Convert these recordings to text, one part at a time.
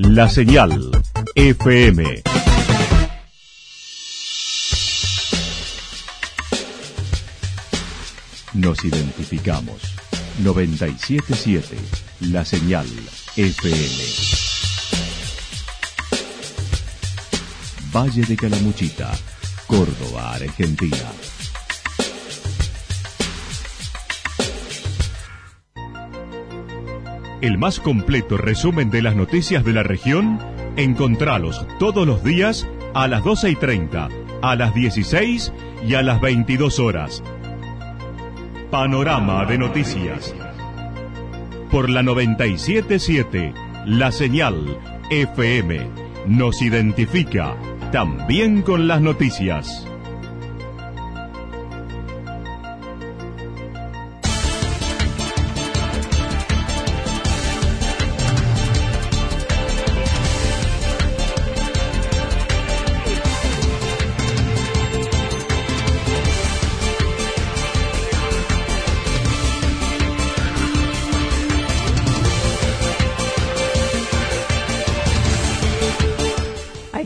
La Señal FM. Nos identificamos. 977 La Señal FM. Valle de Calamuchita, Córdoba, Argentina. El más completo resumen de las noticias de la región, encontralos todos los días a las 12 y 30, a las 16 y a las 22 horas. Panorama de noticias. Por la 977, la señal FM nos identifica también con las noticias.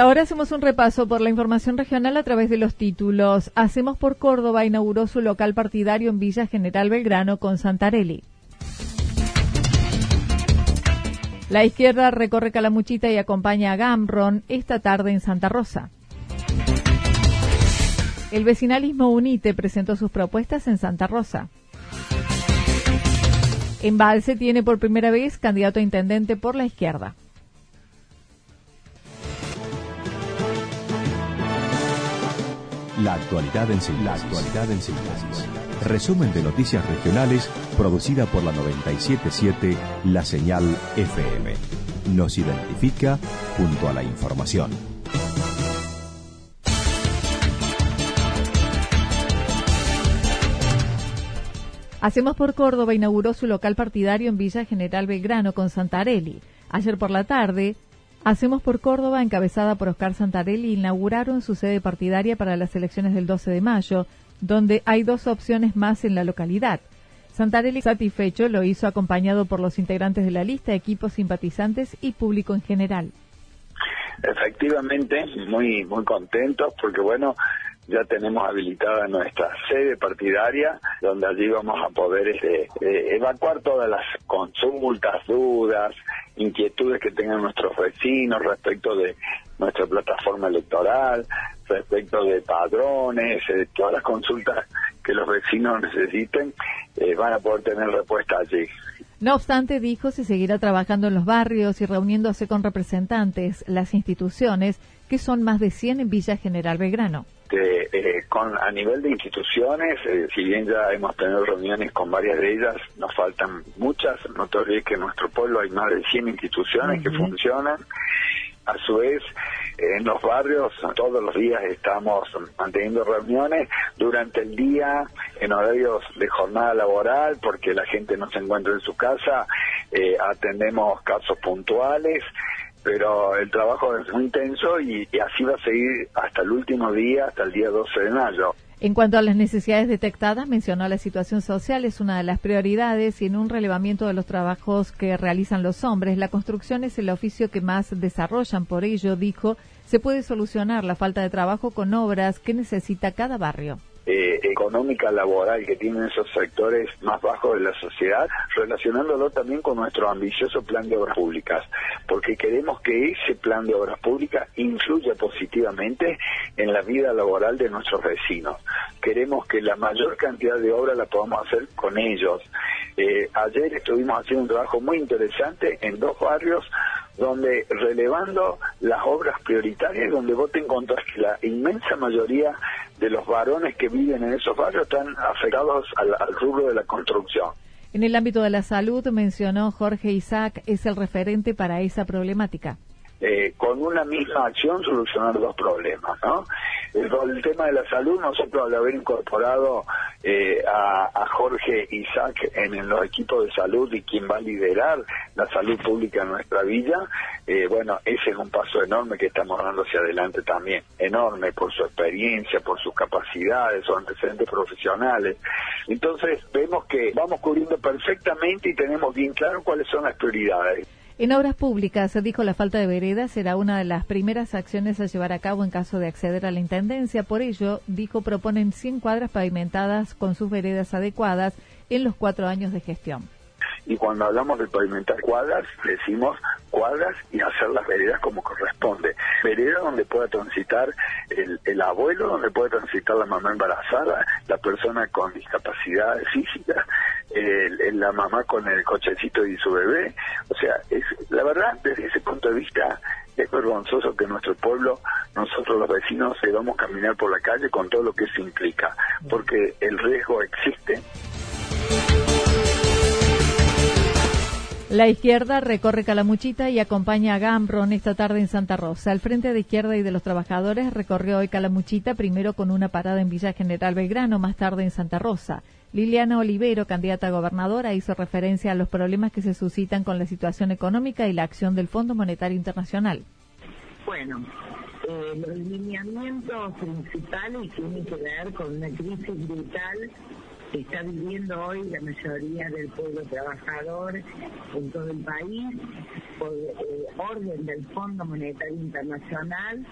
Ahora hacemos un repaso por la información regional a través de los títulos. Hacemos por Córdoba inauguró su local partidario en Villa General Belgrano con Santarelli. La izquierda recorre Calamuchita y acompaña a Gamron esta tarde en Santa Rosa. El vecinalismo UNITE presentó sus propuestas en Santa Rosa. Embalse tiene por primera vez candidato a intendente por la izquierda. La actualidad en síntesis. Resumen de noticias regionales producida por la 977 La Señal FM. Nos identifica junto a la información. Hacemos por Córdoba inauguró su local partidario en Villa General Belgrano con Santarelli. Ayer por la tarde, Hacemos por Córdoba, encabezada por Oscar Santarelli, inauguraron su sede partidaria para las elecciones del 12 de mayo, donde hay dos opciones más en la localidad. Santarelli, satisfecho, lo hizo acompañado por los integrantes de la lista, equipos simpatizantes y público en general. Efectivamente, muy muy contentos porque bueno, ya tenemos habilitada nuestra sede partidaria, donde allí vamos a poder este, eh, evacuar todas las consultas, dudas, inquietudes que tengan nuestros vecinos respecto de nuestra plataforma electoral, respecto de padrones, eh, todas las consultas que los vecinos necesiten, eh, van a poder tener respuesta allí. No obstante, dijo, se seguirá trabajando en los barrios y reuniéndose con representantes, las instituciones, que son más de 100 en Villa General Belgrano. Eh, con a nivel de instituciones, eh, si bien ya hemos tenido reuniones con varias de ellas, nos faltan muchas. No te olvides que en nuestro pueblo hay más de 100 instituciones que funcionan. A su vez, en los barrios todos los días estamos manteniendo reuniones durante el día en horarios de jornada laboral porque la gente no se encuentra en su casa, eh, atendemos casos puntuales pero el trabajo es muy intenso y, así va a seguir hasta el último día, hasta el día 12 de mayo. En cuanto a las necesidades detectadas, mencionó la situación social es una de las prioridades y en un relevamiento de los trabajos que realizan los hombres, la construcción es el oficio que más desarrollan. Por ello, dijo, se puede solucionar la falta de trabajo con obras que necesita cada barrio. Eh, económica laboral que tienen esos sectores más bajos de la sociedad, relacionándolo también con nuestro ambicioso plan de obras públicas, porque queremos que ese plan de obras públicas influya positivamente en la vida laboral de nuestros vecinos. Queremos que la mayor cantidad de obras la podamos hacer con ellos. Eh, ayer estuvimos haciendo un trabajo muy interesante en dos barrios donde relevando las obras prioritarias, donde vos te encontrás que la inmensa mayoría de los varones que viven en esos barrios están afectados al, rubro de la construcción. En el ámbito de la salud, mencionó Jorge Isaac, es el referente para esa problemática. Eh, con una misma acción solucionar dos problemas, ¿no? El, tema de la salud, nosotros al haber incorporado eh, a, Jorge Isaac en, los equipos de salud y quien va a liderar la salud pública en nuestra villa, eh, bueno, ese es un paso enorme que estamos dando hacia adelante también, enorme por su experiencia, por sus capacidades, sus antecedentes profesionales. Entonces vemos que vamos cubriendo perfectamente y tenemos bien claro cuáles son las prioridades. En obras públicas, se dijo la falta de veredas será una de las primeras acciones a llevar a cabo en caso de acceder a la Intendencia. Por ello, dijo, proponen 100 cuadras pavimentadas con sus veredas adecuadas en los cuatro años de gestión. Y cuando hablamos de pavimentar cuadras, decimos cuadras y hacer las veredas como corresponde. Vereda donde pueda transitar el, abuelo, donde pueda transitar la mamá embarazada, la persona con discapacidad física, la mamá con el cochecito y su bebé. O sea, es la verdad, desde ese punto de vista, es vergonzoso que nuestro pueblo, nosotros los vecinos, debamos caminar por la calle con todo lo que eso implica, porque el riesgo existe. La izquierda recorre Calamuchita y acompaña a Gambron esta tarde en Santa Rosa. El Frente de Izquierda y de los Trabajadores recorrió hoy Calamuchita, primero con una parada en Villa General Belgrano, más tarde en Santa Rosa. Liliana Olivero, candidata a gobernadora, hizo referencia a los problemas que se suscitan con la situación económica y la acción del Fondo Monetario Internacional. Bueno, eh, los lineamientos principales tienen que ver con una crisis brutal que está viviendo hoy la mayoría del pueblo trabajador en todo el país por eh, orden del Fondo Monetario Internacional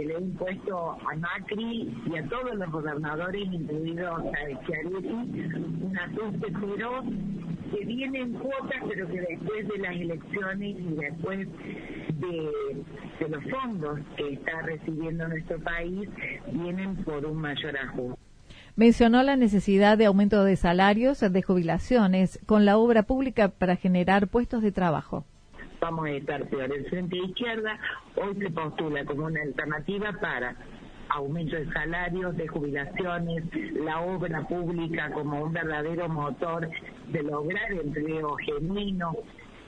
que le ha impuesto a Macri y a todos los gobernadores, incluidos a Schiaretti, un ajuste feroz que viene en cuotas, pero que después de las elecciones y después de, de los fondos que está recibiendo nuestro país, vienen por un mayor ajuste. Mencionó la necesidad de aumento de salarios, de jubilaciones, con la obra pública para generar puestos de trabajo. Vamos a estar peor. El Frente de Izquierda hoy se postula como una alternativa para aumento de salarios, de jubilaciones, la obra pública como un verdadero motor de lograr empleo genuino,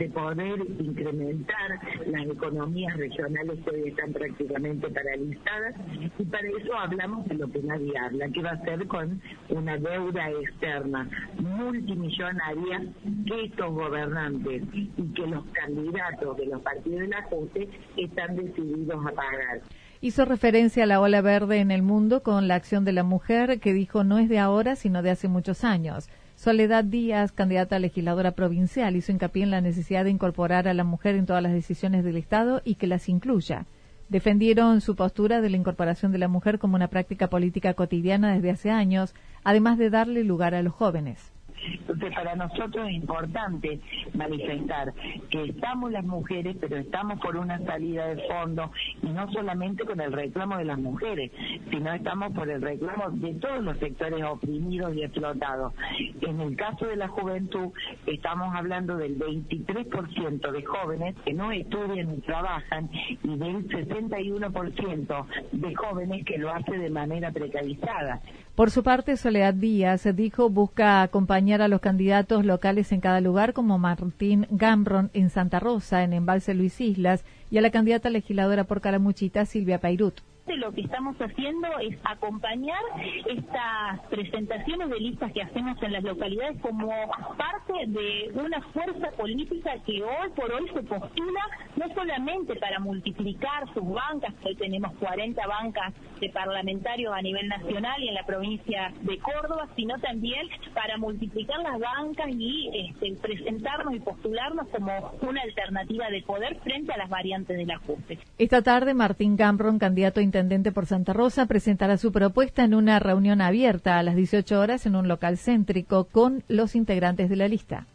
de poder incrementar las economías regionales que hoy están prácticamente paralizadas y para eso hablamos de lo que nadie habla, que va a ser con una deuda externa multimillonaria que estos gobernantes y que los candidatos de los partidos del ajuste están decididos a pagar. Hizo referencia a la ola verde en el mundo con la acción de la mujer que dijo no es de ahora sino de hace muchos años. Soledad Díaz, candidata a legisladora provincial, hizo hincapié en la necesidad de incorporar a la mujer en todas las decisiones del Estado y que las incluya. Defendieron su postura de la incorporación de la mujer como una práctica política cotidiana desde hace años, además de darle lugar a los jóvenes. Entonces, para nosotros es importante manifestar que estamos las mujeres, pero estamos por una salida de fondo y no solamente con el reclamo de las mujeres, sino estamos por el reclamo de todos los sectores oprimidos y explotados. En el caso de la juventud, estamos hablando del 23% de jóvenes que no estudian ni trabajan y del 61% de jóvenes que lo hace de manera precarizada. Por su parte, Soledad Díaz dijo busca acompañar a los candidatos locales en cada lugar, como Martín Gambron en Santa Rosa, en Embalse Luis Islas, y a la candidata legisladora por Caramuchita, Silvia Pairut lo que estamos haciendo es acompañar estas presentaciones de listas que hacemos en las localidades como parte de una fuerza política que hoy por hoy se postula no solamente para multiplicar sus bancas, hoy tenemos 40 bancas de parlamentarios a nivel nacional y en la provincia de Córdoba, sino también para multiplicar las bancas y este, presentarnos y postularnos como una alternativa de poder frente a las variantes del ajuste. Esta tarde Martín Gambron, candidato a intendente por Santa Rosa, presentará su propuesta en una reunión abierta a las 18 horas en un local céntrico con los integrantes de la lista.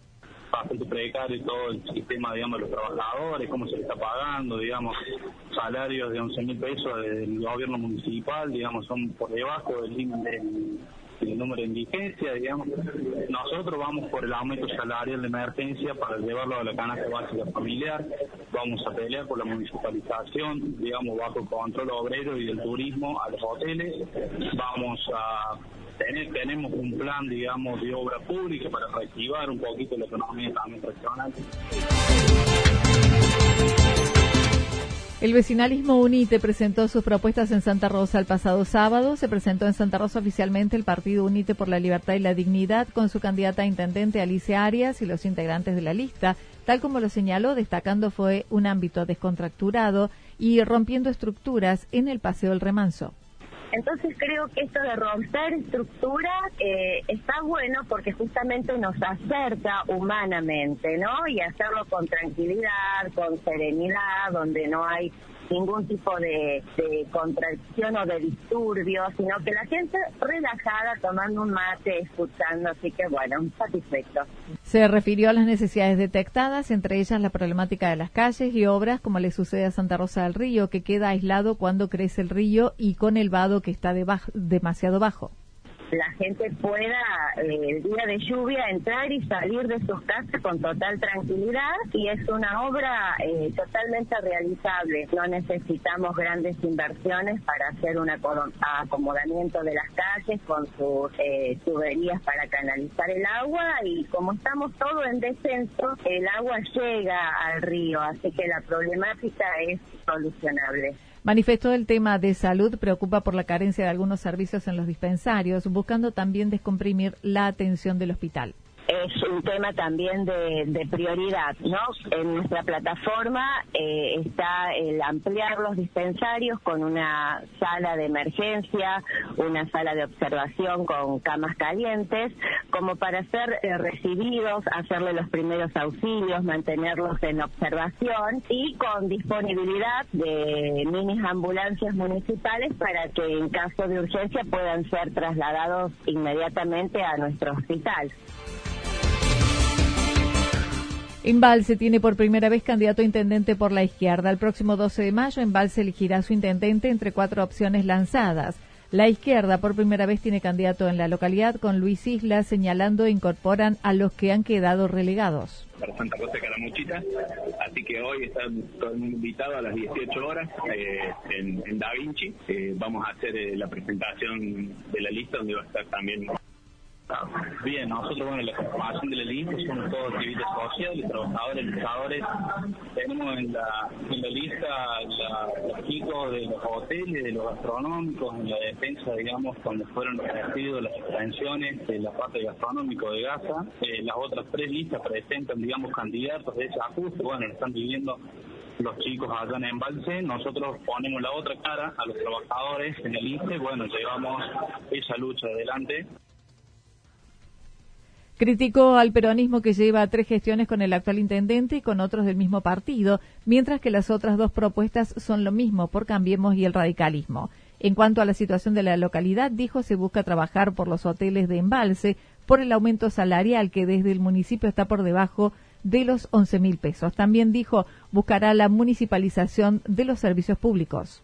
Bastante precario todo el sistema, digamos, de los trabajadores, cómo se le está pagando, digamos, salarios de 11 mil pesos del gobierno municipal, digamos, son por debajo del límite el número de indigencia, digamos. Nosotros vamos por el aumento salarial de emergencia para llevarlo a la canasta básica familiar, vamos a pelear por la municipalización, digamos, bajo control obrero y del turismo a los hoteles, vamos a tener, tenemos un plan, digamos, de obra pública para reactivar un poquito la economía también regional. El vecinalismo UNITE presentó sus propuestas en Santa Rosa el pasado sábado. Se presentó en Santa Rosa oficialmente el partido UNITE por la Libertad y la Dignidad con su candidata a intendente Alicia Arias y los integrantes de la lista. Tal como lo señaló, destacando fue un ámbito descontracturado y rompiendo estructuras en el Paseo del Remanso Entonces creo que esto de romper estructuras eh, está bueno porque justamente nos acerca humanamente, ¿no? Y hacerlo con tranquilidad, con serenidad, donde no hay ningún tipo de, contradicción o de disturbio, sino que la gente relajada tomando un mate, escuchando, así que bueno, satisfecho. Se refirió a las necesidades detectadas, entre ellas la problemática de las calles y obras, como le sucede a Santa Rosa del Río, que queda aislado cuando crece el río y con el vado que está demasiado bajo la gente pueda eh, el día de lluvia entrar y salir de sus casas con total tranquilidad y es una obra eh, totalmente realizable. No necesitamos grandes inversiones para hacer un acomodamiento de las calles con sus eh, tuberías para canalizar el agua y como estamos todos en descenso, el agua llega al río, así que la problemática es solucionable. Manifestó el tema de salud, preocupa por la carencia de algunos servicios en los dispensarios, buscando también descomprimir la atención del hospital es un tema también de, prioridad, ¿no? En nuestra plataforma eh, está el ampliar los dispensarios con una sala de emergencia, una sala de observación con camas calientes, como para ser eh, recibidos, hacerle los primeros auxilios, mantenerlos en observación y con disponibilidad de mini ambulancias municipales para que en caso de urgencia puedan ser trasladados inmediatamente a nuestro hospital. Embalse tiene por primera vez candidato a intendente por la izquierda. El próximo 12 de mayo, Embalse elegirá su intendente entre cuatro opciones lanzadas. La izquierda por primera vez tiene candidato en la localidad con Luis Isla señalando e incorporan a los que han quedado relegados. Para Santa Rosa de Caramuchita, así que hoy están todos invitados a las 18 horas eh, en, Da Vinci. Eh, vamos a hacer eh, la presentación de la lista donde va a estar también Bien, nosotros, bueno, la conformación de la lista somos todos activistas sociales, trabajadores, luchadores. Tenemos en la, en la lista los chicos de los hoteles, de los gastronómicos, en la defensa, digamos, cuando fueron recibidos las extensiones de la parte gastronómico de Gaza. Eh, las otras tres listas presentan, digamos, candidatos de ese ajuste. Bueno, lo están viviendo los chicos allá en Embalse, nosotros ponemos la otra cara a los trabajadores en el INSE, bueno, llevamos esa lucha adelante. Criticó al peronismo que lleva tres gestiones con el actual intendente y con otros del mismo partido, mientras que las otras dos propuestas son lo mismo por Cambiemos y el radicalismo. En cuanto a la situación de la localidad, dijo se busca trabajar por los hoteles de embalse, por el aumento salarial que desde el municipio está por debajo de los 11 mil pesos. También dijo buscará la municipalización de los servicios públicos.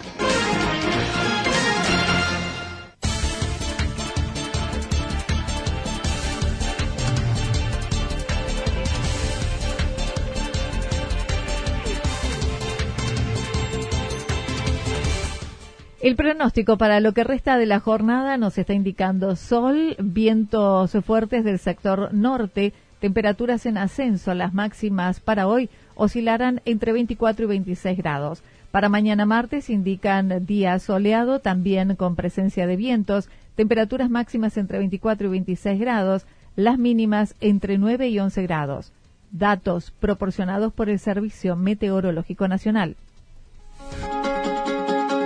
El pronóstico para lo que resta de la jornada nos está indicando sol, vientos fuertes del sector norte, temperaturas en ascenso. Las máximas para hoy oscilarán entre 24 y 26 grados. Para mañana martes indican día soleado, también con presencia de vientos, temperaturas máximas entre 24 y 26 grados, las mínimas entre 9 y 11 grados. Datos proporcionados por el Servicio Meteorológico Nacional.